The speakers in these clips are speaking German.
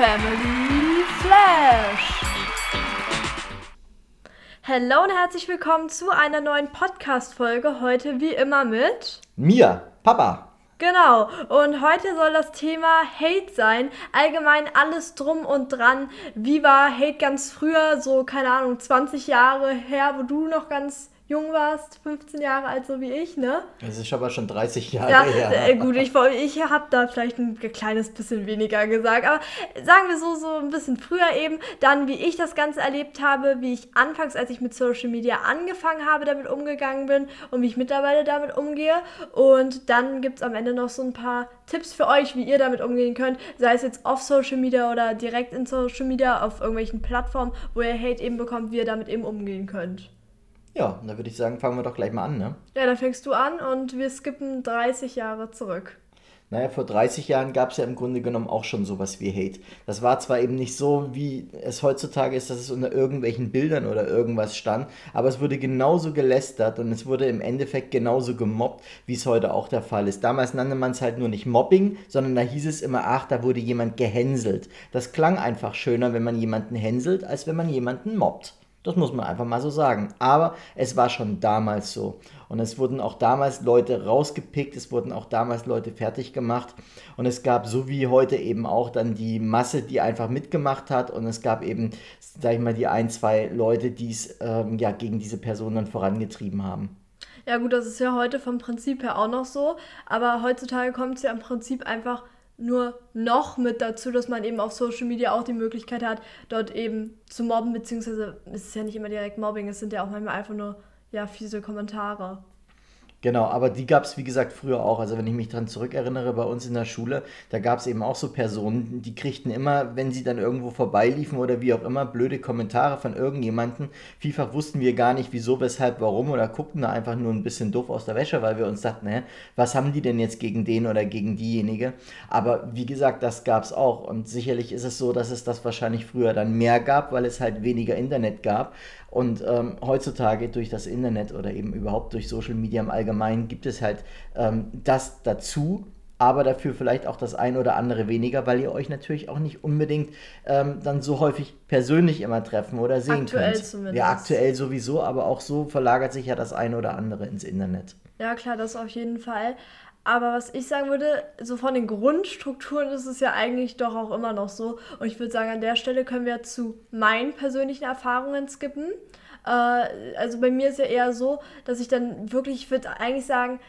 Family Flash. Hallo und herzlich willkommen zu einer neuen Podcast-Folge. Heute wie immer mit mir, Papa. Genau, und heute soll das Thema Hate sein. Allgemein alles drum und dran. Wie war Hate ganz früher, so keine Ahnung, 20 Jahre her, wo du noch ganz jung warst, 15 Jahre alt, so wie ich, ne? Das ist aber schon 30 Jahre ja, her. Äh, gut, ich, ich habe da vielleicht ein kleines bisschen weniger gesagt, aber sagen wir so, so ein bisschen früher eben, dann wie ich das Ganze erlebt habe, wie ich anfangs, als ich mit Social Media angefangen habe, damit umgegangen bin und wie ich mittlerweile damit umgehe. Und dann gibt es am Ende noch so ein paar Tipps für euch, wie ihr damit umgehen könnt, sei es jetzt auf Social Media oder direkt in Social Media, auf irgendwelchen Plattformen, wo ihr Hate eben bekommt, wie ihr damit eben umgehen könnt. Ja, dann würde ich sagen, fangen wir doch gleich mal an, ne? Ja, dann fängst du an und wir skippen 30 Jahre zurück. Naja, vor 30 Jahren gab es ja im Grunde genommen auch schon sowas wie Hate. Das war zwar eben nicht so, wie es heutzutage ist, dass es unter irgendwelchen Bildern oder irgendwas stand, aber es wurde genauso gelästert und es wurde im Endeffekt genauso gemobbt, wie es heute auch der Fall ist. Damals nannte man es halt nur nicht Mobbing, sondern da hieß es immer, ach, da wurde jemand gehänselt. Das klang einfach schöner, wenn man jemanden hänselt, als wenn man jemanden mobbt. Das muss man einfach mal so sagen. Aber es war schon damals so. Und es wurden auch damals Leute rausgepickt, es wurden auch damals Leute fertig gemacht. Und es gab so wie heute eben auch dann die Masse, die einfach mitgemacht hat. Und es gab eben, sag ich mal, die ein, zwei Leute, die es ähm, ja gegen diese Person dann vorangetrieben haben. Ja gut, das ist ja heute vom Prinzip her auch noch so. Aber heutzutage kommt es ja im Prinzip einfach nur noch mit dazu, dass man eben auf Social Media auch die Möglichkeit hat, dort eben zu mobben, beziehungsweise es ist ja nicht immer direkt Mobbing, es sind ja auch manchmal einfach nur ja, fiese Kommentare. Genau, aber die gab es, wie gesagt, früher auch. Also wenn ich mich daran zurückerinnere, bei uns in der Schule, da gab es eben auch so Personen, die kriegten immer, wenn sie dann irgendwo vorbeiliefen oder wie auch immer, blöde Kommentare von irgendjemandem. Vielfach wussten wir gar nicht, wieso, weshalb, warum oder guckten da einfach nur ein bisschen doof aus der Wäsche, weil wir uns dachten, hä, was haben die denn jetzt gegen den oder gegen diejenige? Aber wie gesagt, das gab es auch. Und sicherlich ist es so, dass es das wahrscheinlich früher dann mehr gab, weil es halt weniger Internet gab. Und ähm, heutzutage durch das Internet oder eben überhaupt durch Social Media im Allgemeinen gibt es halt ähm, das dazu, aber dafür vielleicht auch das ein oder andere weniger, weil ihr euch natürlich auch nicht unbedingt ähm, dann so häufig persönlich immer treffen oder sehen aktuell könnt. Zumindest. Ja, aktuell sowieso, aber auch so verlagert sich ja das eine oder andere ins Internet. Ja, klar, das auf jeden Fall. Aber was ich sagen würde, so von den Grundstrukturen ist es ja eigentlich doch auch immer noch so. Und ich würde sagen, an der Stelle können wir zu meinen persönlichen Erfahrungen skippen. Äh, also bei mir ist ja eher so, dass ich dann wirklich, ich würde eigentlich sagen,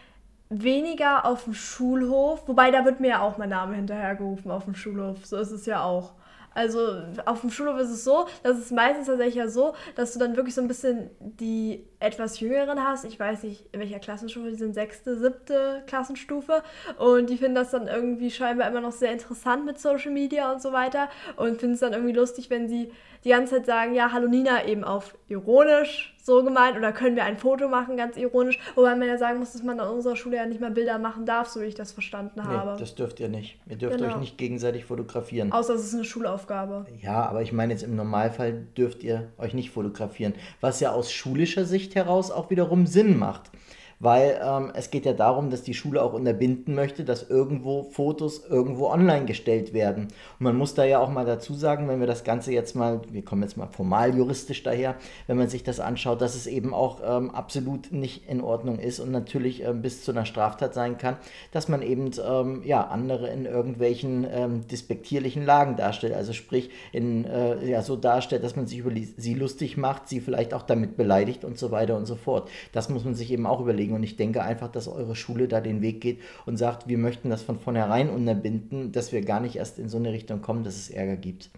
weniger auf dem Schulhof, wobei da wird mir ja auch mein Name hinterhergerufen auf dem Schulhof. So ist es ja auch. Also auf dem Schulhof ist es so, dass es meistens tatsächlich ja so, dass du dann wirklich so ein bisschen die etwas jüngeren hast. Ich weiß nicht, in welcher Klassenstufe, die sind sechste, siebte Klassenstufe. Und die finden das dann irgendwie scheinbar immer noch sehr interessant mit Social Media und so weiter. Und finden es dann irgendwie lustig, wenn sie die ganze Zeit sagen, ja, hallo Nina, eben auf ironisch so gemeint oder können wir ein Foto machen, ganz ironisch. Wobei man ja sagen muss, dass man an unserer Schule ja nicht mal Bilder machen darf, so wie ich das verstanden habe. Nee, das dürft ihr nicht. Ihr dürft genau. euch nicht gegenseitig fotografieren. Außer es ist eine Schulaufgabe. Ja, aber ich meine jetzt im Normalfall dürft ihr euch nicht fotografieren. Was ja aus schulischer Sicht heraus auch wiederum Sinn macht weil ähm, es geht ja darum, dass die Schule auch unterbinden möchte, dass irgendwo Fotos irgendwo online gestellt werden. Und man muss da ja auch mal dazu sagen, wenn wir das Ganze jetzt mal, wir kommen jetzt mal formal juristisch daher, wenn man sich das anschaut, dass es eben auch ähm, absolut nicht in Ordnung ist und natürlich ähm, bis zu einer Straftat sein kann, dass man eben ähm, ja, andere in irgendwelchen ähm, despektierlichen Lagen darstellt. Also sprich, in, äh, ja, so darstellt, dass man sich über sie lustig macht, sie vielleicht auch damit beleidigt und so weiter und so fort. Das muss man sich eben auch überlegen kriegen. Und ich denke einfach, dass eure Schule da den Weg geht und sagt, wir möchten das von vornherein unterbinden, dass wir gar nicht erst in so eine Richtung kommen, dass es Ärger gibt.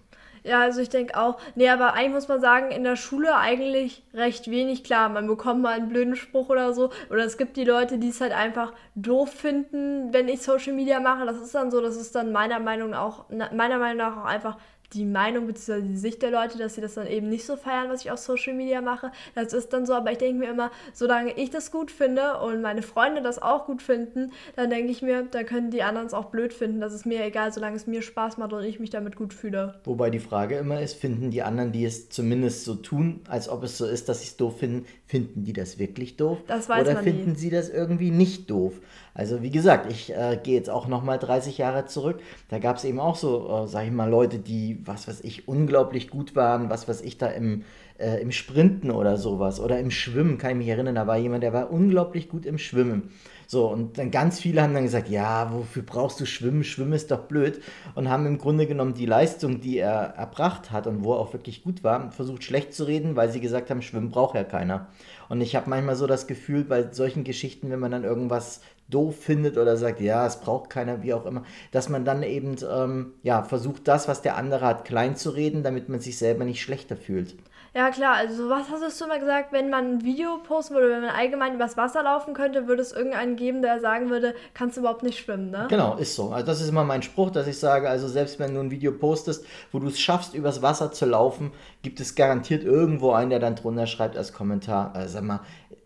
Ja, also ich denke auch, nee, aber eigentlich muss man sagen, in der Schule eigentlich recht wenig. Klar, man bekommt mal einen blöden Spruch oder so. Oder es gibt die Leute, die es halt einfach doof finden, wenn ich Social Media mache. Das ist dann so, das ist dann meiner Meinung, auch, meiner Meinung nach auch einfach die Meinung bzw. die Sicht der Leute, dass sie das dann eben nicht so feiern, was ich auf Social Media mache. Das ist dann so, aber ich denke mir immer, solange ich das gut finde und meine Freunde das auch gut finden, dann denke ich mir, da können die anderen es auch blöd finden. Das ist mir egal, solange es mir Spaß macht und ich mich damit gut fühle. Wobei die Frage immer ist, finden die anderen, die es zumindest so tun, als ob es so ist, dass sie es doof finden, finden die das wirklich doof? Das weiß Oder man finden nie. sie das irgendwie nicht doof? Also wie gesagt, ich äh, gehe jetzt auch nochmal 30 Jahre zurück. Da gab es eben auch so, äh, sag ich mal, Leute, die, was weiß ich, unglaublich gut waren, was weiß ich, da im, äh, im Sprinten oder sowas oder im Schwimmen, kann ich mich erinnern, da war jemand, der war unglaublich gut im Schwimmen. So, und dann ganz viele haben dann gesagt, ja, wofür brauchst du Schwimmen? Schwimmen ist doch blöd. Und haben im Grunde genommen die Leistung, die er erbracht hat und wo er auch wirklich gut war, versucht schlecht zu reden, weil sie gesagt haben, Schwimmen braucht ja keiner. Und ich habe manchmal so das Gefühl, bei solchen Geschichten, wenn man dann irgendwas doof findet oder sagt, ja, es braucht keiner, wie auch immer, dass man dann eben ähm, ja, versucht, das, was der andere hat, klein zu reden, damit man sich selber nicht schlechter fühlt. Ja, klar, also was hast du mal gesagt, wenn man ein Video posten würde, wenn man allgemein übers Wasser laufen könnte, würde es irgendeinen geben, der sagen würde, kannst du überhaupt nicht schwimmen, ne? Genau, ist so. Also das ist immer mein Spruch, dass ich sage, also selbst wenn du ein Video postest, wo du es schaffst, übers Wasser zu laufen, gibt es garantiert irgendwo einen, der dann drunter schreibt als Kommentar, äh, sag mal,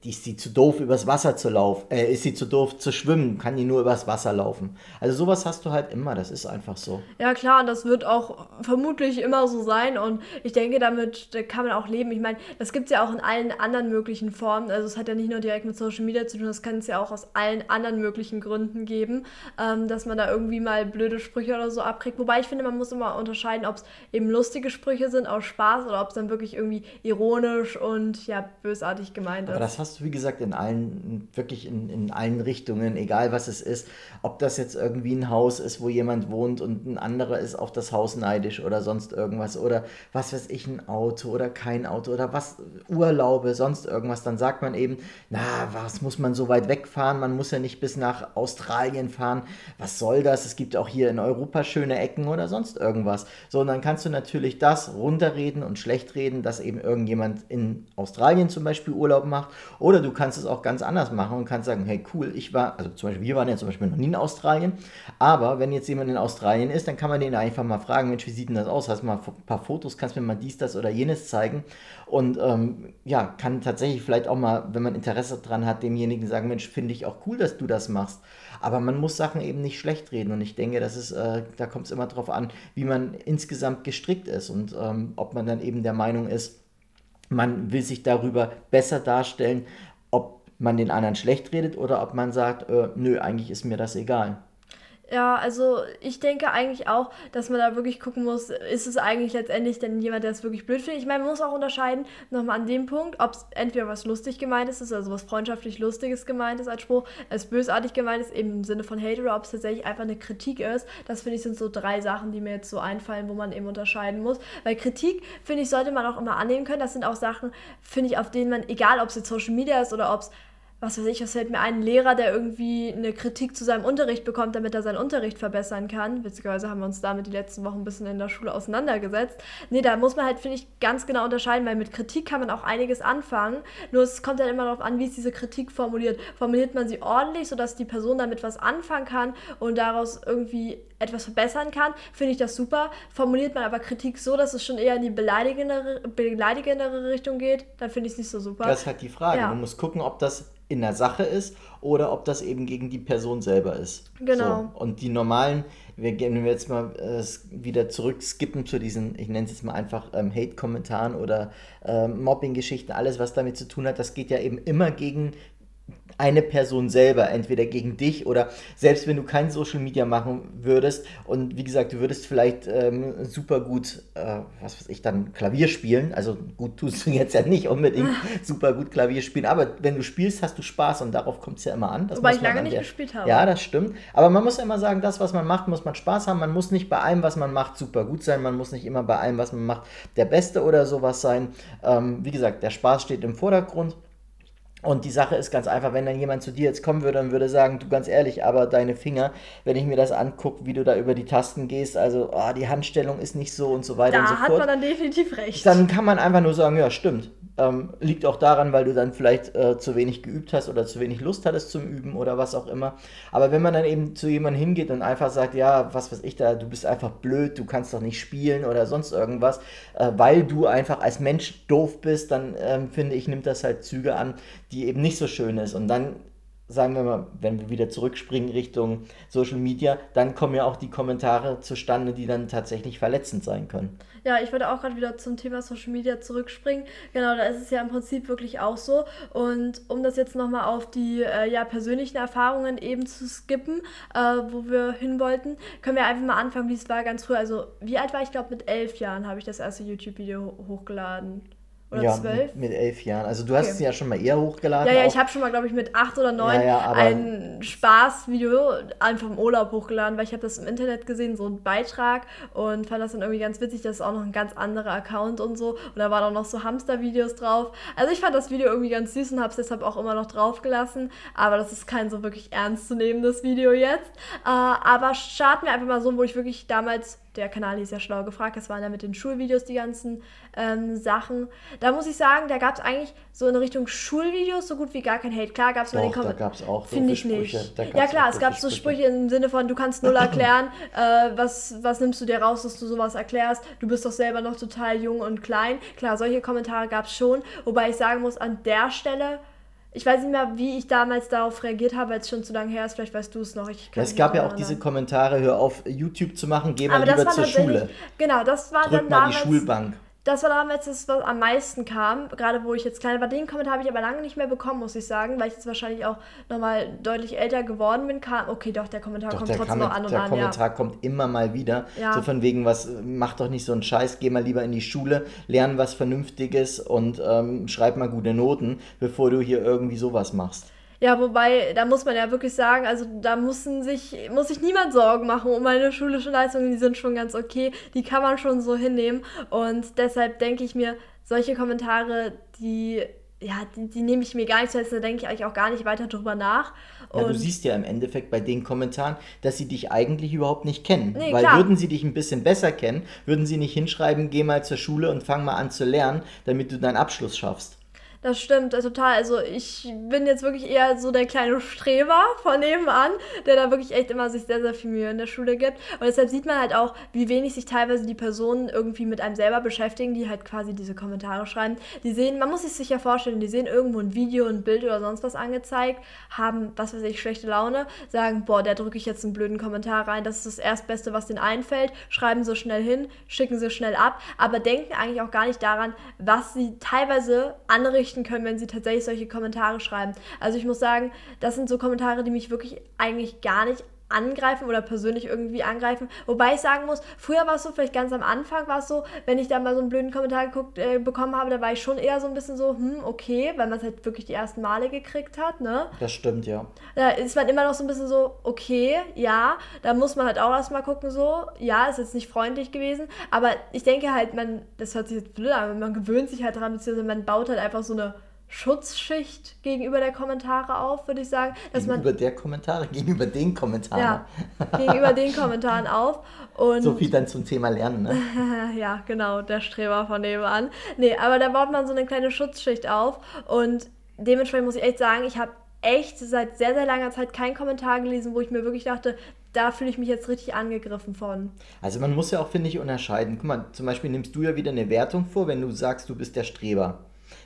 ist sie zu doof, übers Wasser zu laufen, äh, ist sie zu doof zu schwimmen, kann die nur übers Wasser laufen. Also sowas hast du halt immer, das ist einfach so. Ja, klar, und das wird auch vermutlich immer so sein und ich denke, damit da kann man auch leben. Ich meine, das gibt es ja auch in allen anderen möglichen Formen. Also es hat ja nicht nur direkt mit Social Media zu tun, das kann es ja auch aus allen anderen möglichen Gründen geben, ähm, dass man da irgendwie mal blöde Sprüche oder so abkriegt. Wobei ich finde, man muss immer unterscheiden, ob es eben lustige Sprüche sind aus Spaß oder ob es dann wirklich irgendwie ironisch und ja, bösartig gemeint ist. Aber das hast wie gesagt, in allen, wirklich in, in allen Richtungen, egal was es ist. Ob das jetzt irgendwie ein Haus ist, wo jemand wohnt und ein anderer ist auf das Haus neidisch oder sonst irgendwas. Oder was weiß ich, ein Auto oder kein Auto oder was, Urlaube, sonst irgendwas. Dann sagt man eben, na, was muss man so weit wegfahren? Man muss ja nicht bis nach Australien fahren. Was soll das? Es gibt auch hier in Europa schöne Ecken oder sonst irgendwas. So, und dann kannst du natürlich das runterreden und schlecht reden, dass eben irgendjemand in Australien zum Beispiel Urlaub macht. Oder du kannst es auch ganz anders machen und kannst sagen, hey cool, ich war, also zum Beispiel, wir waren ja zum Beispiel noch nie in Australien, aber wenn jetzt jemand in Australien ist, dann kann man den einfach mal fragen, Mensch, wie sieht denn das aus? Hast du mal ein paar Fotos, kannst mir mal dies, das oder jenes zeigen und ähm, ja, kann tatsächlich vielleicht auch mal, wenn man Interesse dran hat, demjenigen sagen, Mensch, finde ich auch cool, dass du das machst. Aber man muss Sachen eben nicht schlecht reden und ich denke, das ist, äh, da kommt es immer darauf an, wie man insgesamt gestrickt ist und ähm, ob man dann eben der Meinung ist, man will sich darüber besser darstellen, ob man den anderen schlecht redet oder ob man sagt, äh, nö, eigentlich ist mir das egal. Ja, also ich denke eigentlich auch, dass man da wirklich gucken muss, ist es eigentlich letztendlich denn jemand, der es wirklich blöd findet? Ich meine, man muss auch unterscheiden, nochmal an dem Punkt, ob es entweder was lustig gemeint ist, also was freundschaftlich Lustiges gemeint ist als Spruch, als bösartig gemeint ist, eben im Sinne von Hate, oder ob es tatsächlich einfach eine Kritik ist. Das finde ich sind so drei Sachen, die mir jetzt so einfallen, wo man eben unterscheiden muss. Weil Kritik, finde ich, sollte man auch immer annehmen können. Das sind auch Sachen, finde ich, auf denen man, egal ob es jetzt Social Media ist oder ob es was weiß ich, was fällt mir ein, Lehrer, der irgendwie eine Kritik zu seinem Unterricht bekommt, damit er seinen Unterricht verbessern kann. Witzigerweise haben wir uns damit die letzten Wochen ein bisschen in der Schule auseinandergesetzt. Nee, da muss man halt, finde ich, ganz genau unterscheiden, weil mit Kritik kann man auch einiges anfangen. Nur es kommt dann immer darauf an, wie ist diese Kritik formuliert. Formuliert man sie ordentlich, sodass die Person damit was anfangen kann und daraus irgendwie etwas verbessern kann, finde ich das super. Formuliert man aber Kritik so, dass es schon eher in die beleidigendere, beleidigendere Richtung geht, dann finde ich es nicht so super. Das ist halt die Frage. Ja. Man muss gucken, ob das in der Sache ist oder ob das eben gegen die Person selber ist. Genau. So. Und die normalen, wir gehen wenn wir jetzt mal äh, wieder zurück skippen zu diesen, ich nenne es jetzt mal einfach ähm, Hate-Kommentaren oder ähm, Mobbing-Geschichten, alles was damit zu tun hat, das geht ja eben immer gegen eine Person selber, entweder gegen dich oder selbst wenn du kein Social Media machen würdest und wie gesagt, du würdest vielleicht ähm, super gut, äh, was weiß ich, dann Klavier spielen, also gut tust du jetzt ja nicht unbedingt super gut Klavier spielen, aber wenn du spielst, hast du Spaß und darauf kommt es ja immer an. Das Wobei ich lange an nicht der- gespielt habe. Ja, das stimmt, aber man muss ja immer sagen, das, was man macht, muss man Spaß haben, man muss nicht bei allem, was man macht, super gut sein, man muss nicht immer bei allem, was man macht, der Beste oder sowas sein. Ähm, wie gesagt, der Spaß steht im Vordergrund. Und die Sache ist ganz einfach, wenn dann jemand zu dir jetzt kommen würde und würde sagen, du ganz ehrlich, aber deine Finger, wenn ich mir das angucke, wie du da über die Tasten gehst, also oh, die Handstellung ist nicht so und so weiter da und so hat fort. man dann definitiv recht. Dann kann man einfach nur sagen, ja, stimmt. Ähm, liegt auch daran, weil du dann vielleicht äh, zu wenig geübt hast oder zu wenig Lust hattest zum Üben oder was auch immer. Aber wenn man dann eben zu jemandem hingeht und einfach sagt, ja, was weiß ich da, du bist einfach blöd, du kannst doch nicht spielen oder sonst irgendwas, äh, weil du einfach als Mensch doof bist, dann ähm, finde ich, nimmt das halt Züge an, die eben nicht so schön ist. Und dann sagen wir mal, wenn wir wieder zurückspringen Richtung Social Media, dann kommen ja auch die Kommentare zustande, die dann tatsächlich verletzend sein können. Ja, ich würde auch gerade wieder zum Thema Social Media zurückspringen. Genau, da ist es ja im Prinzip wirklich auch so. Und um das jetzt nochmal auf die äh, ja, persönlichen Erfahrungen eben zu skippen, äh, wo wir hin wollten, können wir einfach mal anfangen, wie es war ganz früh. Also, wie alt war ich? glaube, mit elf Jahren habe ich das erste YouTube-Video hochgeladen. Oder ja, zwölf? Mit, mit elf Jahren. Also du hast es ja schon mal eher hochgeladen. Ja, ja, auch. ich habe schon mal, glaube ich, mit acht oder neun Ja, ja, ein Spaßvideo einfach im Urlaub hochgeladen, weil ich habe das im Internet gesehen, so einen Beitrag und fand das dann irgendwie ganz witzig, das ist auch noch ein ganz anderer Account und so. Und da waren auch noch so Hamster-Videos drauf. Also ich fand das Video irgendwie ganz süß und habe es deshalb auch immer noch drauf gelassen. Aber das ist kein so wirklich ernstzunehmendes Video jetzt. Äh, aber starten wir einfach mal so, wo ich wirklich damals der Kanal hieß ja schlau gefragt, das waren ja mit den Schulvideos die ganzen ähm, Sachen. Da muss ich sagen, da gab es eigentlich so in Richtung Schulvideos so gut wie gar kein Hate. Klar gab es mal den Doch, da Kommentar. gab es auch Finde ich nicht. Sprüche. Gab's Ja klar, es gab so Sprüche im Sinne von, du kannst null erklären, äh, was, was nimmst du dir raus, dass du sowas erklärst, du bist doch selber noch total jung und klein. Klar, solche Kommentare gab es schon, wobei ich sagen muss, an der Stelle, ich weiß nicht mehr, wie ich damals darauf reagiert habe, weil es schon zu lange her ist, vielleicht weißt du es noch. Es gab ja auch diese. Kommentare, hör auf YouTube zu machen, geh mal Aber lieber zur Schule. genau, das war Drück dann mal die damals, Schulbank. Das war damals das, was am meisten kam, gerade wo ich jetzt klein war. Den Kommentar habe ich aber lange nicht mehr bekommen, muss ich sagen, weil ich jetzt wahrscheinlich auch nochmal deutlich älter geworden bin. Kam, okay, doch, der Kommentar Doch, kommt der, trotzdem noch an und der an, Kommentar ja. kommt immer mal wieder. Ja. So von wegen, was, mach doch nicht so einen Scheiß, geh mal lieber in die Schule, lern was Vernünftiges und ähm, schreib mal gute Noten, bevor du hier irgendwie sowas machst. Ja, wobei, da muss man ja wirklich sagen, also da müssen sich, muss sich niemand Sorgen machen um meine schulischen Leistungen, die sind schon ganz okay, die kann man schon so hinnehmen und deshalb denke ich mir, solche Kommentare, die, ja, die, die nehme ich mir gar nicht zu, da denke ich eigentlich auch gar nicht weiter drüber nach. Ja, du siehst ja im Endeffekt bei den Kommentaren, dass sie dich eigentlich überhaupt nicht kennen. Nee, Weil klar. würden sie dich ein bisschen besser kennen, würden sie nicht hinschreiben, geh mal zur Schule und fang mal an zu lernen, damit du deinen Abschluss schaffst. Das stimmt, äh, total. Also ich bin jetzt wirklich eher so der kleine Streber von nebenan, der da wirklich echt immer sich sehr, sehr viel Mühe in der Schule gibt. Und deshalb sieht man halt auch, wie wenig sich teilweise die Personen irgendwie mit einem selber beschäftigen, die halt quasi diese Kommentare schreiben. Die sehen, man muss sich sicher vorstellen, die sehen irgendwo ein Video, ein Bild oder sonst was angezeigt, haben, was weiß ich, schlechte Laune, sagen, boah, da drücke ich jetzt einen blöden Kommentar rein, das ist das Erstbeste, was denen einfällt, schreiben so schnell hin, schicken sie schnell ab, aber denken eigentlich auch gar nicht daran, was sie teilweise anrichten können, wenn sie tatsächlich solche Kommentare schreiben. Also ich muss sagen, das sind so Kommentare, die mich wirklich eigentlich gar nicht angreifen oder persönlich irgendwie angreifen. Wobei ich sagen muss, früher war es so, vielleicht ganz am Anfang war es so, wenn ich da mal so einen blöden Kommentar geguckt, äh, bekommen habe, da war ich schon eher so ein bisschen so, hm, okay, weil man es halt wirklich die ersten Male gekriegt hat, ne? Das stimmt, ja. Da ist man immer noch so ein bisschen so, okay, ja, da muss man halt auch erstmal gucken, so, ja, ist jetzt nicht freundlich gewesen, aber ich denke halt, man, das hört sich jetzt blöd an, aber man gewöhnt sich halt dran, beziehungsweise man baut halt einfach so eine Schutzschicht gegenüber der Kommentare auf, würde ich sagen, dass man, Gegenüber der Kommentare, gegenüber den Kommentaren. ja, gegenüber den Kommentaren auf und So viel dann zum Thema Lernen, ne? ja, genau, der Streber von nebenan. Nee, aber da baut man so eine kleine Schutzschicht auf und dementsprechend muss ich echt sagen, ich habe echt seit sehr, sehr langer Zeit keinen Kommentar gelesen, wo ich mir wirklich dachte, da fühle ich mich jetzt richtig angegriffen von. Also man muss ja auch, finde ich, unterscheiden. Guck mal, zum Beispiel nimmst du ja wieder eine Wertung vor, wenn du sagst, du bist der Streber.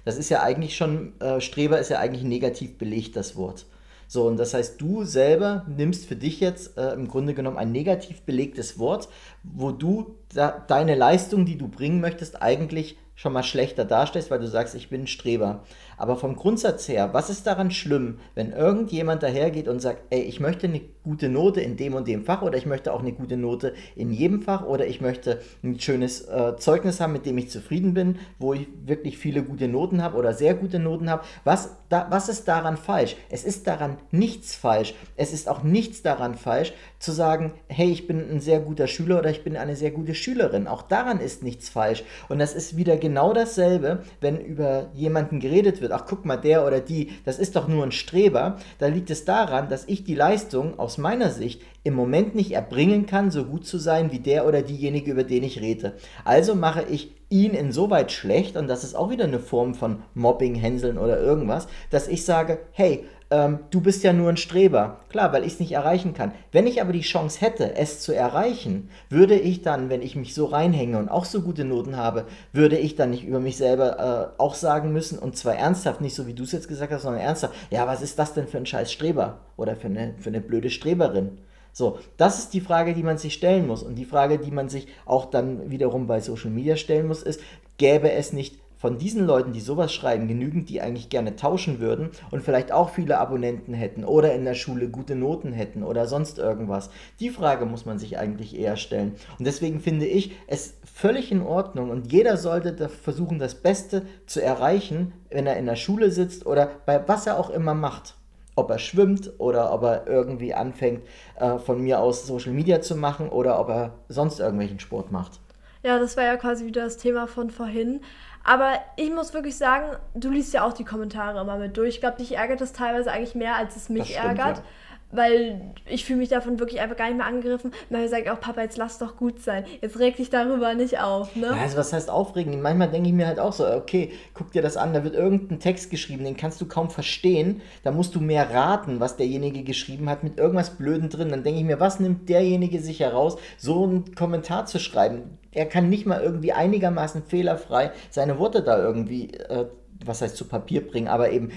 Das ist ja eigentlich schon, äh, Streber ist ja eigentlich negativ belegt, das Wort. So, und das heißt, du selber nimmst für dich jetzt äh, im Grunde genommen ein negativ belegtes Wort, wo du da, deine Leistung, die du bringen möchtest, eigentlich schon mal schlechter darstellst, weil du sagst, ich bin ein Streber. Aber vom Grundsatz her, was ist daran schlimm, wenn irgendjemand dahergeht und sagt, ey, ich möchte eine gute Note in dem und dem Fach oder ich möchte auch eine gute Note in jedem Fach oder ich möchte ein schönes äh, Zeugnis haben, mit dem ich zufrieden bin, wo ich wirklich viele gute Noten habe oder sehr gute Noten habe. Was, da, was ist daran falsch? Es ist daran nichts falsch. Es ist auch nichts daran falsch, zu sagen, hey, ich bin ein sehr guter Schüler oder ich bin eine sehr gute Schülerin. Auch daran ist nichts falsch. Und das ist wieder genau dasselbe, wenn über jemanden geredet wird. Ach, guck mal, der oder die, das ist doch nur ein Streber. Da liegt es daran, dass ich die Leistung aus meiner Sicht im Moment nicht erbringen kann, so gut zu sein wie der oder diejenige, über den ich rede. Also mache ich ihn insoweit schlecht, und das ist auch wieder eine Form von Mobbing, Hänseln oder irgendwas, dass ich sage, hey, ähm, du bist ja nur ein Streber. Klar, weil ich es nicht erreichen kann. Wenn ich aber die Chance hätte, es zu erreichen, würde ich dann, wenn ich mich so reinhänge und auch so gute Noten habe, würde ich dann nicht über mich selber äh, auch sagen müssen, und zwar ernsthaft, nicht so wie du es jetzt gesagt hast, sondern ernsthaft, ja, was ist das denn für ein scheiß Streber oder für eine, für eine blöde Streberin? So, das ist die Frage, die man sich stellen muss. Und die Frage, die man sich auch dann wiederum bei Social Media stellen muss, ist, gäbe es nicht von diesen Leuten, die sowas schreiben, genügend, die eigentlich gerne tauschen würden und vielleicht auch viele Abonnenten hätten oder in der Schule gute Noten hätten oder sonst irgendwas. Die Frage muss man sich eigentlich eher stellen. Und deswegen finde ich es völlig in Ordnung und jeder sollte versuchen, das Beste zu erreichen, wenn er in der Schule sitzt oder bei was er auch immer macht ob er schwimmt oder ob er irgendwie anfängt, äh, von mir aus Social Media zu machen oder ob er sonst irgendwelchen Sport macht. Ja, das war ja quasi wieder das Thema von vorhin. Aber ich muss wirklich sagen, du liest ja auch die Kommentare immer mit durch. Ich glaube, dich ärgert das teilweise eigentlich mehr, als es mich stimmt, ärgert. Ja weil ich fühle mich davon wirklich einfach gar nicht mehr angegriffen. Manchmal sage ich auch, Papa, jetzt lass doch gut sein. Jetzt reg dich darüber nicht auf. Ne? Also was heißt aufregen? Manchmal denke ich mir halt auch so, okay, guck dir das an, da wird irgendein Text geschrieben, den kannst du kaum verstehen. Da musst du mehr raten, was derjenige geschrieben hat, mit irgendwas Blöden drin. Dann denke ich mir, was nimmt derjenige sich heraus, so einen Kommentar zu schreiben? Er kann nicht mal irgendwie einigermaßen fehlerfrei seine Worte da irgendwie, äh, was heißt zu Papier bringen, aber eben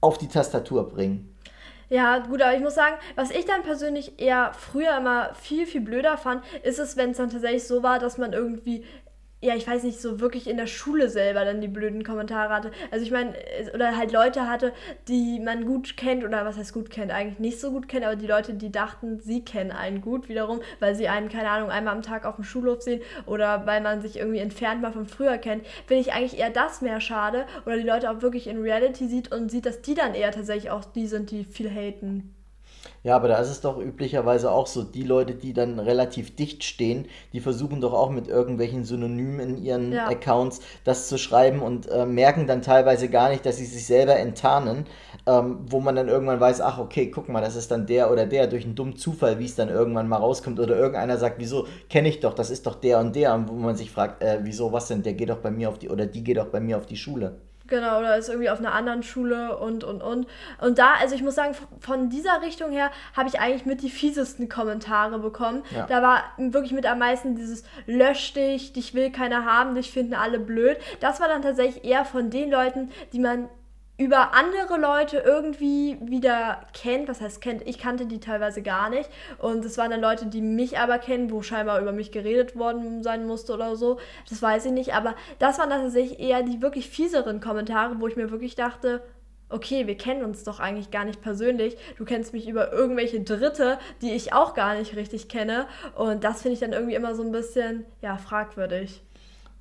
auf die Tastatur bringen. Ja, gut, aber ich muss sagen, was ich dann persönlich eher früher immer viel, viel blöder fand, ist es, wenn es dann tatsächlich so war, dass man irgendwie ja, ich weiß nicht, so wirklich in der Schule selber dann die blöden Kommentare hatte. Also ich meine, oder halt Leute hatte, die man gut kennt, oder was heißt gut kennt, eigentlich nicht so gut kennt, aber die Leute, die dachten, sie kennen einen gut wiederum, weil sie einen, keine Ahnung, einmal am Tag auf dem Schulhof sehen oder weil man sich irgendwie entfernt mal von früher kennt, finde ich eigentlich eher das mehr schade. Oder die Leute auch wirklich in Reality sieht und sieht, dass die dann eher tatsächlich auch die sind, die viel haten. Ja, aber da ist es doch üblicherweise auch so, die Leute, die dann relativ dicht stehen, die versuchen doch auch mit irgendwelchen Synonymen in ihren ja. Accounts das zu schreiben und äh, merken dann teilweise gar nicht, dass sie sich selber enttarnen, ähm, wo man dann irgendwann weiß, ach okay, guck mal, das ist dann der oder der durch einen dummen Zufall, wie es dann irgendwann mal rauskommt oder irgendeiner sagt, wieso kenne ich doch, das ist doch der und der, und wo man sich fragt, äh, wieso was denn, der geht doch bei mir auf die oder die geht doch bei mir auf die Schule. Genau, oder ist irgendwie auf einer anderen Schule und, und, und. Und da, also ich muss sagen, von dieser Richtung her habe ich eigentlich mit die fiesesten Kommentare bekommen. Ja. Da war wirklich mit am meisten dieses Lösch dich, dich will keiner haben, dich finden alle blöd. Das war dann tatsächlich eher von den Leuten, die man über andere Leute irgendwie wieder kennt. Was heißt kennt? Ich kannte die teilweise gar nicht. Und es waren dann Leute, die mich aber kennen, wo scheinbar über mich geredet worden sein musste oder so. Das weiß ich nicht. Aber das waren dann tatsächlich eher die wirklich fieseren Kommentare, wo ich mir wirklich dachte, okay, wir kennen uns doch eigentlich gar nicht persönlich. Du kennst mich über irgendwelche Dritte, die ich auch gar nicht richtig kenne. Und das finde ich dann irgendwie immer so ein bisschen, ja, fragwürdig.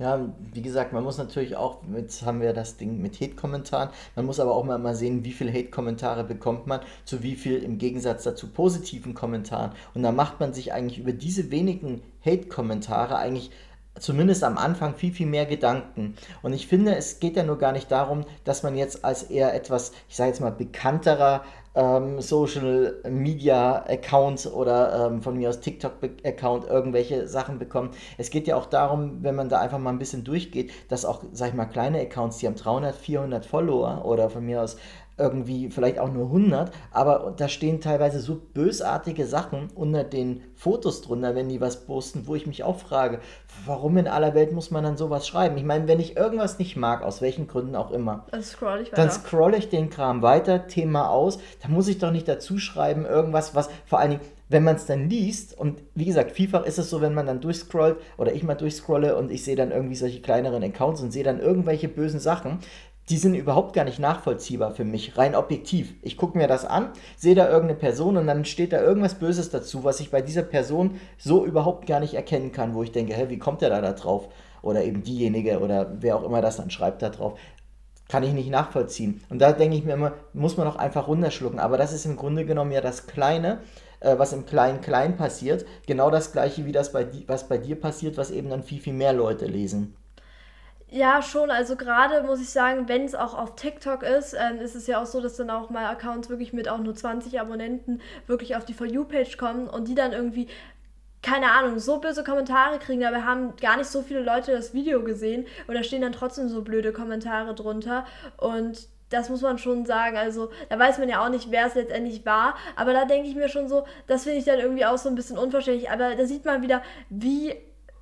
Ja, wie gesagt, man muss natürlich auch, jetzt haben wir das Ding mit Hate-Kommentaren, man muss aber auch mal, mal sehen, wie viele Hate-Kommentare bekommt man, zu wie viel im Gegensatz dazu positiven Kommentaren. Und da macht man sich eigentlich über diese wenigen Hate-Kommentare eigentlich zumindest am Anfang viel, viel mehr Gedanken. Und ich finde, es geht ja nur gar nicht darum, dass man jetzt als eher etwas, ich sage jetzt mal, bekannterer ähm, Social Media Account oder ähm, von mir aus TikTok Account irgendwelche Sachen bekommen. Es geht ja auch darum, wenn man da einfach mal ein bisschen durchgeht, dass auch, sag ich mal, kleine Accounts, die haben 300, 400 Follower oder von mir aus irgendwie vielleicht auch nur 100, aber da stehen teilweise so bösartige Sachen unter den Fotos drunter, wenn die was posten, wo ich mich auch frage, warum in aller Welt muss man dann sowas schreiben? Ich meine, wenn ich irgendwas nicht mag, aus welchen Gründen auch immer, dann scroll ich, dann scroll ich den Kram weiter, Thema aus, da muss ich doch nicht dazu schreiben, irgendwas, was vor allen Dingen wenn man es dann liest, und wie gesagt, vielfach ist es so, wenn man dann durchscrollt oder ich mal durchscrolle und ich sehe dann irgendwie solche kleineren Accounts und sehe dann irgendwelche bösen Sachen, die sind überhaupt gar nicht nachvollziehbar für mich, rein objektiv. Ich gucke mir das an, sehe da irgendeine Person und dann steht da irgendwas Böses dazu, was ich bei dieser Person so überhaupt gar nicht erkennen kann, wo ich denke, hä, wie kommt der da, da drauf? Oder eben diejenige oder wer auch immer das dann schreibt da drauf. Kann ich nicht nachvollziehen. Und da denke ich mir immer, muss man doch einfach runterschlucken. Aber das ist im Grunde genommen ja das Kleine, äh, was im Klein-Klein passiert. Genau das Gleiche, wie das bei, was bei dir passiert, was eben dann viel, viel mehr Leute lesen. Ja, schon. Also gerade muss ich sagen, wenn es auch auf TikTok ist, ähm, ist es ja auch so, dass dann auch mal Accounts wirklich mit auch nur 20 Abonnenten wirklich auf die For You-Page kommen und die dann irgendwie, keine Ahnung, so böse Kommentare kriegen, aber haben gar nicht so viele Leute das Video gesehen und da stehen dann trotzdem so blöde Kommentare drunter und das muss man schon sagen. Also, da weiß man ja auch nicht, wer es letztendlich war. Aber da denke ich mir schon so, das finde ich dann irgendwie auch so ein bisschen unverständlich. Aber da sieht man wieder, wie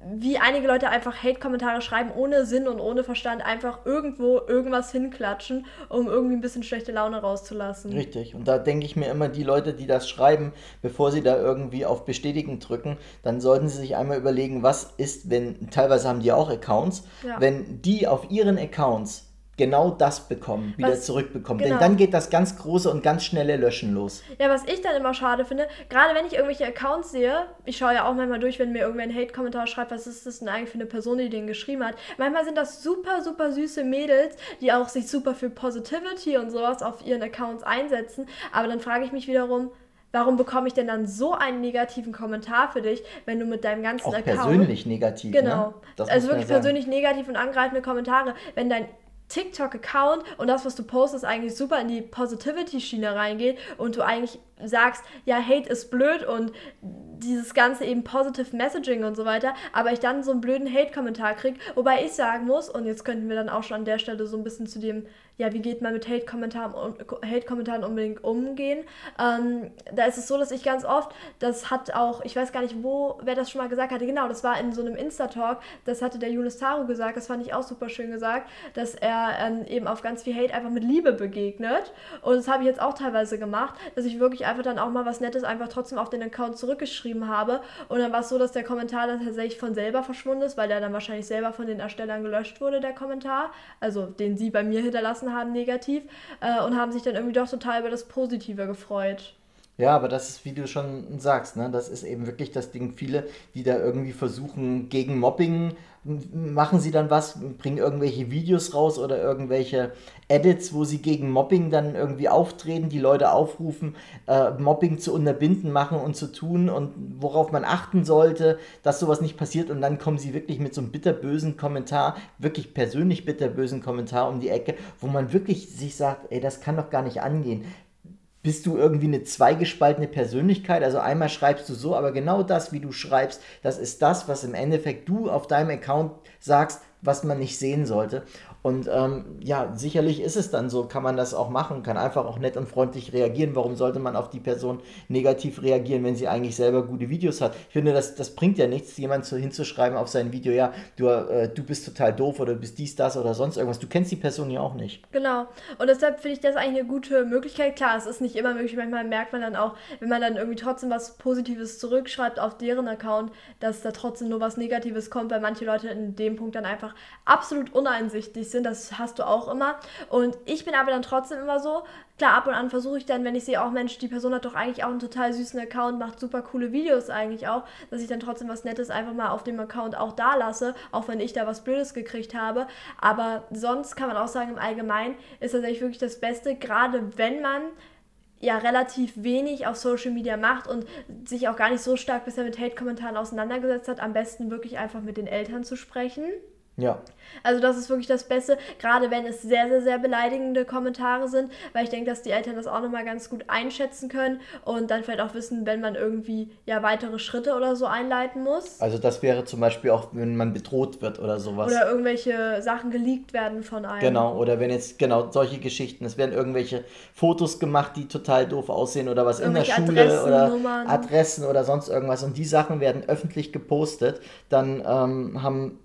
wie einige Leute einfach Hate-Kommentare schreiben, ohne Sinn und ohne Verstand, einfach irgendwo irgendwas hinklatschen, um irgendwie ein bisschen schlechte Laune rauszulassen. Richtig. Und da denke ich mir immer, die Leute, die das schreiben, bevor sie da irgendwie auf Bestätigen drücken, dann sollten sie sich einmal überlegen, was ist, wenn, teilweise haben die auch Accounts, ja. wenn die auf ihren Accounts genau das bekommen, wieder was, zurückbekommen. Genau. Denn dann geht das ganz große und ganz schnelle Löschen los. Ja, was ich dann immer schade finde, gerade wenn ich irgendwelche Accounts sehe, ich schaue ja auch manchmal durch, wenn mir irgendwer einen Hate-Kommentar schreibt, was ist das denn eigentlich für eine Person, die den geschrieben hat. Manchmal sind das super, super süße Mädels, die auch sich super für Positivity und sowas auf ihren Accounts einsetzen. Aber dann frage ich mich wiederum, Warum bekomme ich denn dann so einen negativen Kommentar für dich, wenn du mit deinem ganzen auch Account. Persönlich negativ. Genau. Ne? Also wirklich persönlich negativ und angreifende Kommentare. Wenn dein TikTok-Account und das, was du postest, eigentlich super in die Positivity-Schiene reingeht und du eigentlich sagst, ja, Hate ist blöd und dieses ganze eben Positive Messaging und so weiter, aber ich dann so einen blöden Hate-Kommentar kriege, wobei ich sagen muss, und jetzt könnten wir dann auch schon an der Stelle so ein bisschen zu dem, ja, wie geht man mit Hate-Kommentaren Hate unbedingt umgehen, ähm, da ist es so, dass ich ganz oft, das hat auch, ich weiß gar nicht, wo, wer das schon mal gesagt hatte, genau, das war in so einem Insta-Talk, das hatte der Julius Taro gesagt, das fand ich auch super schön gesagt, dass er ähm, eben auf ganz viel Hate einfach mit Liebe begegnet und das habe ich jetzt auch teilweise gemacht, dass ich wirklich einfach dann auch mal was Nettes einfach trotzdem auf den Account zurückgeschrieben habe. Und dann war es so, dass der Kommentar dann tatsächlich von selber verschwunden ist, weil der dann wahrscheinlich selber von den Erstellern gelöscht wurde, der Kommentar. Also den sie bei mir hinterlassen haben, negativ. Äh, und haben sich dann irgendwie doch total über das Positive gefreut. Ja, aber das ist, wie du schon sagst, ne, das ist eben wirklich das Ding. Viele, die da irgendwie versuchen, gegen Mobbing machen sie dann was, bringen irgendwelche Videos raus oder irgendwelche Edits, wo sie gegen Mobbing dann irgendwie auftreten, die Leute aufrufen, äh, Mobbing zu unterbinden, machen und zu tun und worauf man achten sollte, dass sowas nicht passiert. Und dann kommen sie wirklich mit so einem bitterbösen Kommentar, wirklich persönlich bitterbösen Kommentar um die Ecke, wo man wirklich sich sagt, ey, das kann doch gar nicht angehen bist du irgendwie eine zweigespaltene Persönlichkeit. Also einmal schreibst du so, aber genau das, wie du schreibst, das ist das, was im Endeffekt du auf deinem Account sagst, was man nicht sehen sollte. Und ähm, ja, sicherlich ist es dann so, kann man das auch machen, kann einfach auch nett und freundlich reagieren. Warum sollte man auf die Person negativ reagieren, wenn sie eigentlich selber gute Videos hat? Ich finde, das, das bringt ja nichts, jemand so hinzuschreiben auf sein Video, ja, du, äh, du bist total doof oder du bist dies, das oder sonst irgendwas. Du kennst die Person ja auch nicht. Genau. Und deshalb finde ich das eigentlich eine gute Möglichkeit. Klar, es ist nicht immer möglich. Manchmal merkt man dann auch, wenn man dann irgendwie trotzdem was Positives zurückschreibt auf deren Account, dass da trotzdem nur was Negatives kommt, weil manche Leute in dem Punkt dann einfach absolut uneinsichtig sind. Das hast du auch immer. Und ich bin aber dann trotzdem immer so, klar, ab und an versuche ich dann, wenn ich sehe, auch Mensch, die Person hat doch eigentlich auch einen total süßen Account, macht super coole Videos eigentlich auch, dass ich dann trotzdem was Nettes einfach mal auf dem Account auch da lasse, auch wenn ich da was Blödes gekriegt habe. Aber sonst kann man auch sagen, im Allgemeinen ist das eigentlich wirklich das Beste, gerade wenn man ja relativ wenig auf Social Media macht und sich auch gar nicht so stark bisher mit Hate-Kommentaren auseinandergesetzt hat, am besten wirklich einfach mit den Eltern zu sprechen. Ja. Also das ist wirklich das Beste, gerade wenn es sehr, sehr, sehr beleidigende Kommentare sind, weil ich denke, dass die Eltern das auch nochmal ganz gut einschätzen können und dann vielleicht auch wissen, wenn man irgendwie ja weitere Schritte oder so einleiten muss. Also das wäre zum Beispiel auch, wenn man bedroht wird oder sowas. Oder irgendwelche Sachen geleakt werden von einem. Genau, oder wenn jetzt, genau, solche Geschichten, es werden irgendwelche Fotos gemacht, die total doof aussehen oder was in der Schule Adressen, oder Nummern. Adressen oder sonst irgendwas und die Sachen werden öffentlich gepostet, dann ähm, haben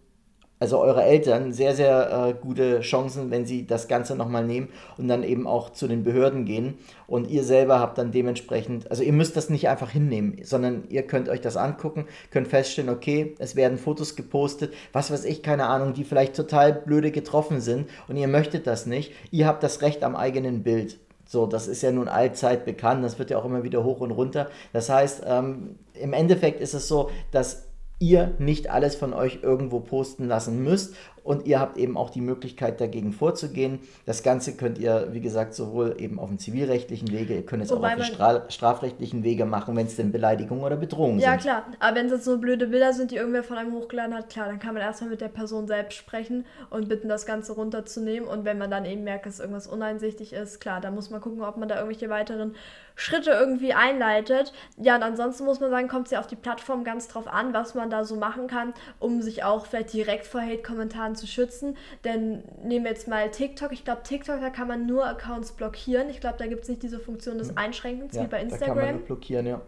also eure Eltern, sehr, sehr äh, gute Chancen, wenn sie das Ganze nochmal nehmen und dann eben auch zu den Behörden gehen. Und ihr selber habt dann dementsprechend, also ihr müsst das nicht einfach hinnehmen, sondern ihr könnt euch das angucken, könnt feststellen, okay, es werden Fotos gepostet, was weiß ich, keine Ahnung, die vielleicht total blöde getroffen sind und ihr möchtet das nicht. Ihr habt das Recht am eigenen Bild. So, das ist ja nun allzeit bekannt, das wird ja auch immer wieder hoch und runter. Das heißt, ähm, im Endeffekt ist es so, dass ihr nicht alles von euch irgendwo posten lassen müsst und ihr habt eben auch die Möglichkeit dagegen vorzugehen. Das Ganze könnt ihr, wie gesagt, sowohl eben auf dem zivilrechtlichen Wege, ihr könnt es Wobei auch auf dem strafrechtlichen Wege machen, wenn es denn Beleidigungen oder Bedrohungen ja, sind. Ja klar, aber wenn es jetzt so blöde Bilder sind, die irgendwer von einem hochgeladen hat, klar, dann kann man erstmal mit der Person selbst sprechen und bitten, das Ganze runterzunehmen und wenn man dann eben merkt, dass irgendwas uneinsichtig ist, klar, dann muss man gucken, ob man da irgendwelche weiteren Schritte irgendwie einleitet. Ja, und ansonsten muss man sagen, kommt es ja auf die Plattform ganz drauf an, was man da so machen kann, um sich auch vielleicht direkt vor Hate-Kommentaren zu schützen. Denn nehmen wir jetzt mal TikTok. Ich glaube, TikTok, da kann man nur Accounts blockieren. Ich glaube, da gibt es nicht diese Funktion des hm. Einschränkens ja, wie bei Instagram. Da kann man blockieren, ja.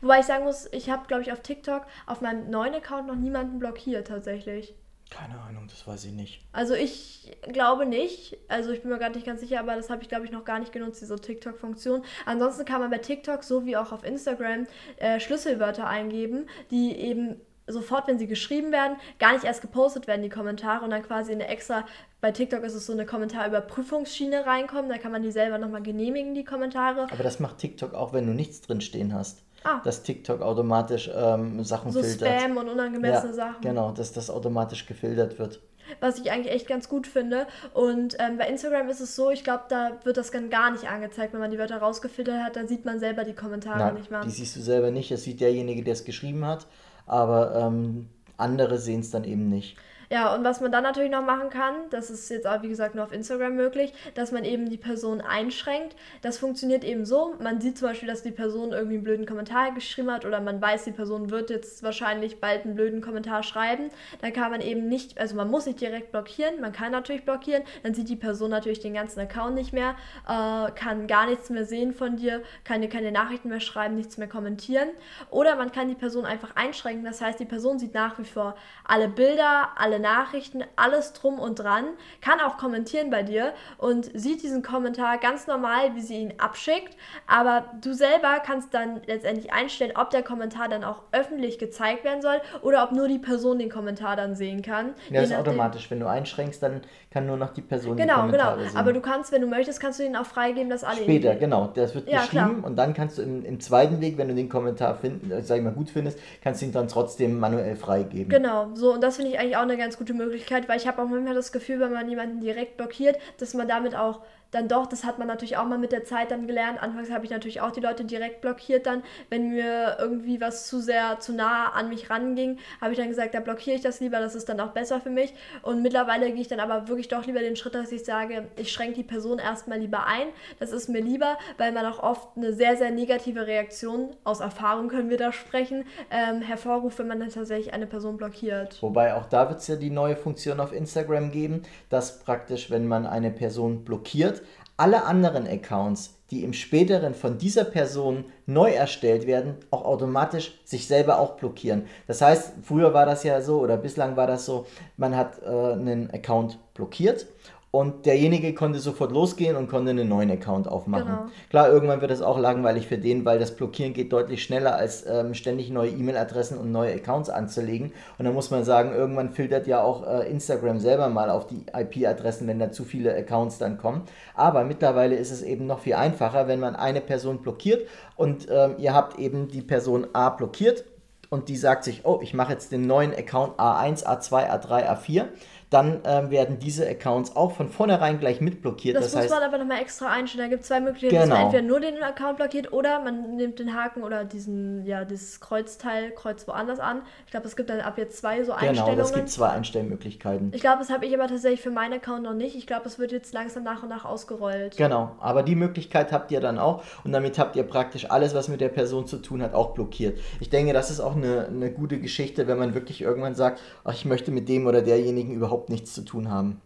Wobei ich sagen muss, ich habe, glaube ich, auf TikTok auf meinem neuen Account noch niemanden blockiert tatsächlich. Keine Ahnung, das weiß ich nicht. Also ich glaube nicht. Also ich bin mir gerade nicht ganz sicher, aber das habe ich, glaube ich, noch gar nicht genutzt, diese TikTok-Funktion. Ansonsten kann man bei TikTok, so wie auch auf Instagram, äh, Schlüsselwörter eingeben, die eben sofort, wenn sie geschrieben werden, gar nicht erst gepostet werden, die Kommentare und dann quasi in eine extra, bei TikTok ist es so eine Kommentarüberprüfungsschiene reinkommen, da kann man die selber nochmal genehmigen, die Kommentare. Aber das macht TikTok auch, wenn du nichts drinstehen hast ah. dass TikTok automatisch ähm, Sachen so filtert. Spam und unangemessene ja, Sachen. Genau, dass das automatisch gefiltert wird. Was ich eigentlich echt ganz gut finde. Und ähm, bei Instagram ist es so, ich glaube, da wird das dann gar nicht angezeigt. Wenn man die Wörter rausgefiltert hat, dann sieht man selber die Kommentare Nein, nicht mehr. Die siehst du selber nicht, das sieht derjenige, der es geschrieben hat. Aber ähm, andere sehen es dann eben nicht. Ja, und was man dann natürlich noch machen kann, das ist jetzt auch wie gesagt nur auf Instagram möglich, dass man eben die Person einschränkt. Das funktioniert eben so, man sieht zum Beispiel, dass die Person irgendwie einen blöden Kommentar geschrieben hat oder man weiß, die Person wird jetzt wahrscheinlich bald einen blöden Kommentar schreiben. Dann kann man eben nicht, also man muss nicht direkt blockieren, man kann natürlich blockieren, dann sieht die Person natürlich den ganzen Account nicht mehr, äh, kann gar nichts mehr sehen von dir, kann dir keine Nachrichten mehr schreiben, nichts mehr kommentieren. Oder man kann die Person einfach einschränken, das heißt, die Person sieht nach wie vor alle Bilder, alle Nachrichten, alles drum und dran, kann auch kommentieren bei dir und sieht diesen Kommentar ganz normal, wie sie ihn abschickt, aber du selber kannst dann letztendlich einstellen, ob der Kommentar dann auch öffentlich gezeigt werden soll oder ob nur die Person den Kommentar dann sehen kann. Ja, das ist automatisch. Wenn du einschränkst, dann kann nur noch die Person genau, die Kommentare genau. sehen. Aber du kannst, wenn du möchtest, kannst du den auch freigeben, dass alle Später, genau. Das wird ja, geschrieben klar. und dann kannst du im, im, zweiten Weg, wenn du den Kommentar finden, äh, sag ich mal, gut findest, kannst du ihn dann trotzdem manuell freigeben. Genau, so und das finde ich eigentlich auch eine ganz gute Möglichkeit, weil ich habe auch manchmal das Gefühl, wenn man jemanden direkt blockiert, dass man damit auch dann doch, das hat man natürlich auch mal mit der Zeit dann gelernt. Anfangs habe ich natürlich auch die Leute direkt blockiert dann, wenn mir irgendwie was zu sehr, zu nah an mich ranging, habe ich dann gesagt, da blockiere ich das lieber, das ist dann auch besser für mich. Und mittlerweile gehe ich dann aber wirklich doch lieber den Schritt, dass ich sage, ich schränke die Person erstmal lieber ein. Das ist mir lieber, weil man auch oft eine sehr, sehr negative Reaktion, aus Erfahrung können wir da sprechen, ähm, hervorruft, wenn man dann tatsächlich eine Person blockiert. Wobei auch da wird es ja die neue Funktion auf Instagram geben, dass praktisch, wenn man eine Person blockiert, alle anderen Accounts, die im späteren von dieser Person neu erstellt werden, auch automatisch sich selber auch blockieren. Das heißt, früher war das ja so oder bislang war das so, man hat äh, einen Account blockiert und derjenige konnte sofort losgehen und konnte einen neuen Account aufmachen. Genau. Klar, irgendwann wird es auch langweilig für den, weil das Blockieren geht deutlich schneller, als ähm, ständig neue E-Mail-Adressen und neue Accounts anzulegen. Und dann muss man sagen, irgendwann filtert ja auch äh, Instagram selber mal auf die IP-Adressen, wenn da zu viele Accounts dann kommen. Aber mittlerweile ist es eben noch viel einfacher, wenn man eine Person blockiert und ähm, ihr habt eben die Person A blockiert und die sagt sich, oh, ich mache jetzt den neuen Account A1, A2, A3, A4 dann ähm, werden diese Accounts auch von vornherein gleich mitblockiert. Das, das muss heißt, man aber nochmal extra einstellen. Da gibt es zwei Möglichkeiten, genau. dass man entweder nur den Account blockiert oder man nimmt den Haken oder diesen, ja, dieses Kreuzteil, Kreuz woanders an. Ich glaube, es gibt dann ab jetzt zwei so Einstellungen. Genau, es gibt zwei Einstellmöglichkeiten. Ich glaube, das habe ich aber tatsächlich für meinen Account noch nicht. Ich glaube, es wird jetzt langsam nach und nach ausgerollt. Genau, aber die Möglichkeit habt ihr dann auch und damit habt ihr praktisch alles, was mit der Person zu tun hat, auch blockiert. Ich denke, das ist auch eine, eine gute Geschichte, wenn man wirklich irgendwann sagt, ach, ich möchte mit dem oder derjenigen überhaupt überhaupt nichts zu tun haben.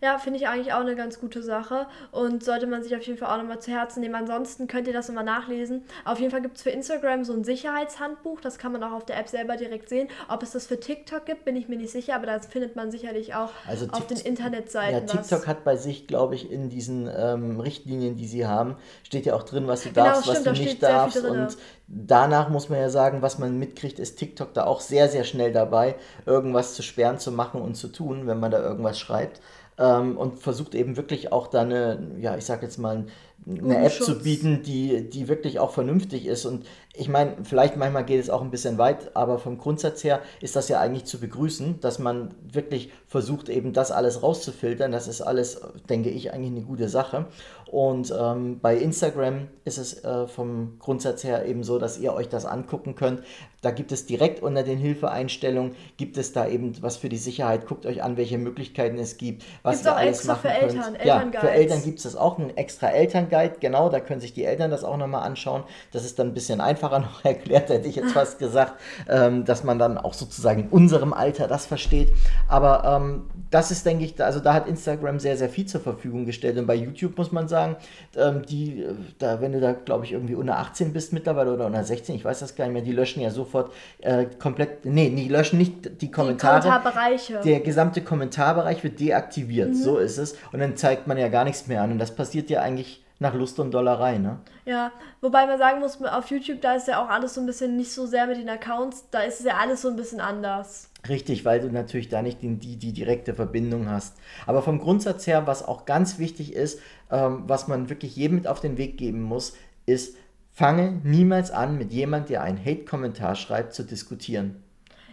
Ja, finde ich eigentlich auch eine ganz gute Sache und sollte man sich auf jeden Fall auch nochmal zu Herzen nehmen. Ansonsten könnt ihr das nochmal nachlesen. Auf jeden Fall gibt es für Instagram so ein Sicherheitshandbuch, das kann man auch auf der App selber direkt sehen. Ob es das für TikTok gibt, bin ich mir nicht sicher, aber das findet man sicherlich auch also auf den Internetseiten. Ja, TikTok hat bei sich, glaube ich, in diesen ähm, Richtlinien, die sie haben, steht ja auch drin, was du genau, darfst, stimmt, was du nicht darfst. Und danach muss man ja sagen, was man mitkriegt, ist TikTok da auch sehr, sehr schnell dabei, irgendwas zu sperren, zu machen und zu tun, wenn man da irgendwas schreibt ähm, und versucht eben wirklich auch da eine, ja, ich sag jetzt mal, eine App zu bieten, die, die wirklich auch vernünftig ist. Und ich meine, vielleicht manchmal geht es auch ein bisschen weit, aber vom Grundsatz her ist das ja eigentlich zu begrüßen, dass man wirklich versucht, eben das alles rauszufiltern. Das ist alles, denke ich, eigentlich eine gute Sache. Und ähm, bei Instagram ist es äh, vom Grundsatz her eben so, dass ihr euch das angucken könnt. Da gibt es direkt unter den Hilfeeinstellungen, gibt es da eben was für die Sicherheit. Guckt euch an, welche Möglichkeiten es gibt, was Gibt's ihr alles extra machen für Eltern, könnt. Ja, für Eltern gibt es das auch, einen extra Elternguide, genau, da können sich die Eltern das auch nochmal anschauen. Das ist dann ein bisschen einfacher noch erklärt, hätte ich jetzt fast gesagt, ähm, dass man dann auch sozusagen in unserem Alter das versteht. Aber ähm, das ist, denke ich, also da hat Instagram sehr, sehr viel zur Verfügung gestellt. Und bei YouTube muss man sagen, ähm, die, äh, da, wenn du da, glaube ich, irgendwie unter 18 bist mittlerweile oder unter 16, ich weiß das gar nicht mehr, die löschen ja sofort äh, komplett, nee, die löschen nicht die Kommentare. Die Kommentarbereiche. Der gesamte Kommentarbereich wird deaktiviert, mhm. so ist es. Und dann zeigt man ja gar nichts mehr an. Und das passiert ja eigentlich nach Lust und Dollerei, ne? Ja, wobei man sagen muss, auf YouTube, da ist ja auch alles so ein bisschen nicht so sehr mit den Accounts, da ist es ja alles so ein bisschen anders. Richtig, weil du natürlich da nicht die, die, direkte Verbindung hast. Aber vom Grundsatz her, was auch ganz wichtig ist, ähm, was man wirklich jedem mit auf den Weg geben muss, ist, fange niemals an, mit jemand, der einen Hate-Kommentar schreibt, zu diskutieren.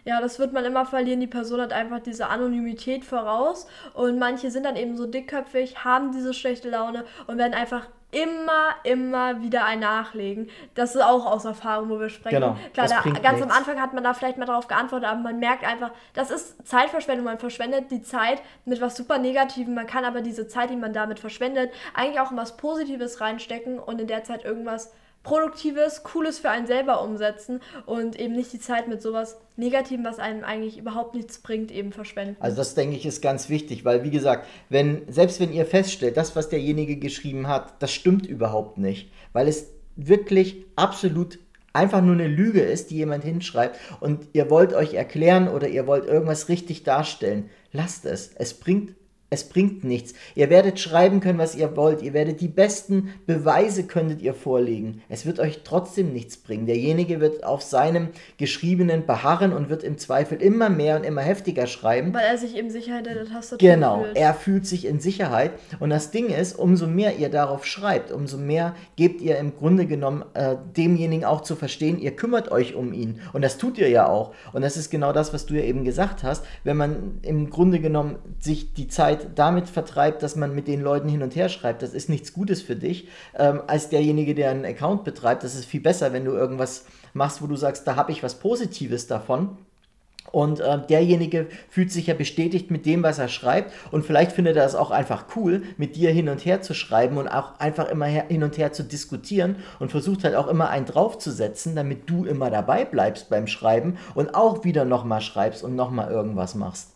Ja, das wird man immer verlieren. Die Person hat einfach diese Anonymität voraus. Und manche sind dann eben so dickköpfig, haben diese schlechte Laune und werden einfach immer, immer wieder ein Nachlegen. Das ist auch aus Erfahrung, wo wir sprechen. Genau, Klar, da, ganz nichts. am Anfang hat man da vielleicht mal darauf geantwortet, aber man merkt einfach, das ist Zeitverschwendung. Man verschwendet die Zeit mit was super Negativem. Man kann aber diese Zeit, die man damit verschwendet, eigentlich auch in was Positives reinstecken und in der Zeit irgendwas Produktives, Cooles für einen selber umsetzen und eben nicht die Zeit mit sowas Negativem, was einem eigentlich überhaupt nichts bringt, eben verschwenden. Also das denke ich ist ganz wichtig, weil wie gesagt, wenn selbst wenn ihr feststellt, das was derjenige geschrieben hat, das stimmt überhaupt nicht, weil es wirklich absolut einfach nur eine Lüge ist, die jemand hinschreibt und ihr wollt euch erklären oder ihr wollt irgendwas richtig darstellen, lasst es. Es bringt es bringt nichts. Ihr werdet schreiben können, was ihr wollt. Ihr werdet die besten Beweise könntet ihr vorlegen. Es wird euch trotzdem nichts bringen. Derjenige wird auf seinem Geschriebenen beharren und wird im Zweifel immer mehr und immer heftiger schreiben. Weil er sich eben Sicherheit in der Tastatur Genau, fühlt. er fühlt sich in Sicherheit. Und das Ding ist, umso mehr ihr darauf schreibt, umso mehr gebt ihr im Grunde genommen äh, demjenigen auch zu verstehen, ihr kümmert euch um ihn. Und das tut ihr ja auch. Und das ist genau das, was du ja eben gesagt hast. Wenn man im Grunde genommen sich die Zeit Zeit damit vertreibt, dass man mit den Leuten hin und her schreibt, das ist nichts Gutes für dich, ähm, als derjenige, der einen Account betreibt. Das ist viel besser, wenn du irgendwas machst, wo du sagst, da habe ich was Positives davon. Und äh, derjenige fühlt sich ja bestätigt mit dem, was er schreibt. Und vielleicht findet er es auch einfach cool, mit dir hin und her zu schreiben und auch einfach immer hin und her zu diskutieren und versucht halt auch immer einen draufzusetzen, damit du immer dabei bleibst beim Schreiben und auch wieder nochmal schreibst und nochmal irgendwas machst.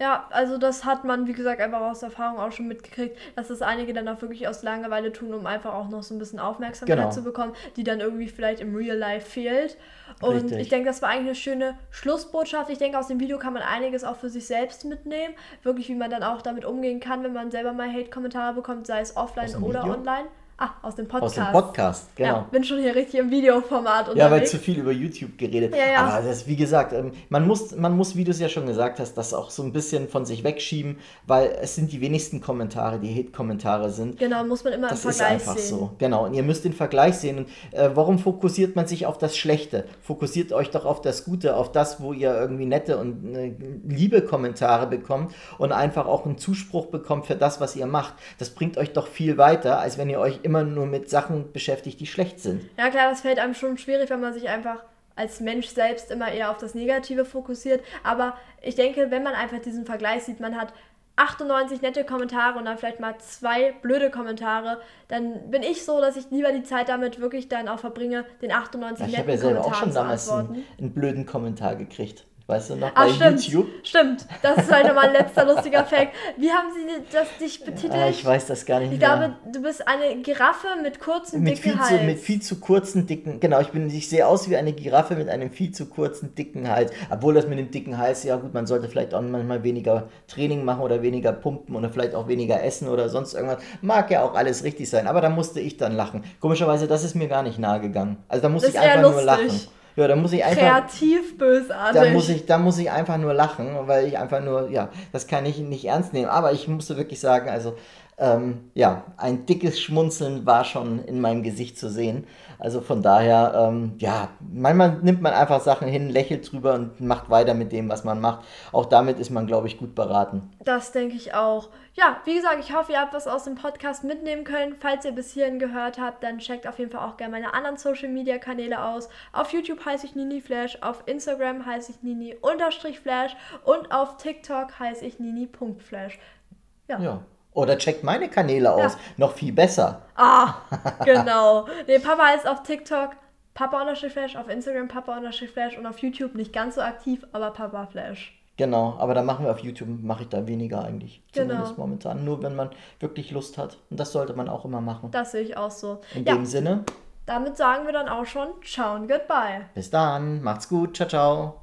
Ja, also das hat man, wie gesagt, einfach aus Erfahrung auch schon mitgekriegt, dass das einige dann auch wirklich aus Langeweile tun, um einfach auch noch so ein bisschen Aufmerksamkeit genau. zu bekommen, die dann irgendwie vielleicht im Real Life fehlt. Und Richtig. ich denke, das war eigentlich eine schöne Schlussbotschaft. Ich denke, aus dem Video kann man einiges auch für sich selbst mitnehmen. Wirklich, wie man dann auch damit umgehen kann, wenn man selber mal Hate-Kommentare bekommt, sei es offline oder Video? online. Ah, aus dem Podcast. Aus dem Podcast, genau. Ja, bin schon hier richtig im Videoformat unterwegs. Ja, weil zu viel über YouTube geredet. Ja, ja. Aber das, wie gesagt, ähm, man muss, man muss, wie du es ja schon gesagt hast, das auch so ein bisschen von sich wegschieben, weil es sind die wenigsten Kommentare, die Hate-Kommentare sind. Genau, muss man immer das im Vergleich sehen. Das ist einfach sehen. so. Genau, und ihr müsst den Vergleich sehen. Und äh, warum fokussiert man sich auf das Schlechte? Fokussiert euch doch auf das Gute, auf das, wo ihr irgendwie nette und äh, liebe Kommentare bekommt und einfach auch einen Zuspruch bekommt für das, was ihr macht. Das bringt euch doch viel weiter, als wenn ihr euch immer immer nur mit Sachen beschäftigt, die schlecht sind. Ja klar, das fällt einem schon schwierig, wenn man sich einfach als Mensch selbst immer eher auf das Negative fokussiert. Aber ich denke, wenn man einfach diesen Vergleich sieht, man hat 98 nette Kommentare und dann vielleicht mal zwei blöde Kommentare, dann bin ich so, dass ich lieber die Zeit damit wirklich dann auch verbringe, den 98 ja, netten Kommentaren zu Ich habe ja selber auch schon damals einen, einen, blöden Kommentar gekriegt Weißt du noch, Ah, bei stimmt. YouTube? Stimmt. Das ist halt nochmal ein letzter lustiger Fact. Wie haben sie das dich betitelt? Ah, ich weiß das gar nicht Ich mehr. glaube, du bist eine Giraffe mit kurzem, mit dicken viel, Hals. zu, mit viel zu kurzen, dicken, genau, ich bin, ich sehe aus wie eine Giraffe mit einem viel zu kurzen, dicken Hals. Obwohl das mit dem dicken Hals, ja gut, man sollte vielleicht auch manchmal weniger Training machen oder weniger pumpen oder vielleicht auch weniger essen oder sonst irgendwas. Mag ja auch alles richtig sein, aber da musste ich dann lachen. Komischerweise, das ist mir gar nicht nahe gegangen. Also da musste ich einfach nur lachen. Ja, da muss ich einfach. Kreativ bösartig. Da muss, ich, da muss ich einfach nur lachen, weil ich einfach nur, ja, das kann ich nicht ernst nehmen. Aber ich musste wirklich sagen, also, ähm, ja, ein dickes Schmunzeln war schon in meinem Gesicht zu sehen. Also von daher, ähm, ja, manchmal nimmt man einfach Sachen hin, lächelt drüber und macht weiter mit dem, was man macht. Auch damit ist man, glaube ich, gut beraten. Das denke ich auch. Ja, wie gesagt, ich hoffe, ihr habt was aus dem Podcast mitnehmen können. Falls ihr bis hierhin gehört habt, dann checkt auf jeden Fall auch gerne meine anderen Social Media Kanäle aus. Auf YouTube heiße ich Nini Flash, auf Instagram heiße ich Nini Flash und auf TikTok heiße ich Nini.flash. Ja. Ja. Oder checkt meine Kanäle aus. Ja. Noch viel besser. Ah, genau. Nee, Papa heißt auf TikTok Papa Unterstrich Flash, auf Instagram Papa Unterstrich Flash und auf YouTube nicht ganz so aktiv, aber Papa Flash. Genau, aber da machen wir auf YouTube, mache ich da weniger eigentlich. Genau. Zumindest momentan. Nur wenn man wirklich Lust hat. Und das sollte man auch immer machen. Das sehe ich auch so. In ja, dem Sinne, damit sagen wir dann auch schon Ciao und Goodbye. bis dann, macht's gut, ciao, ciao.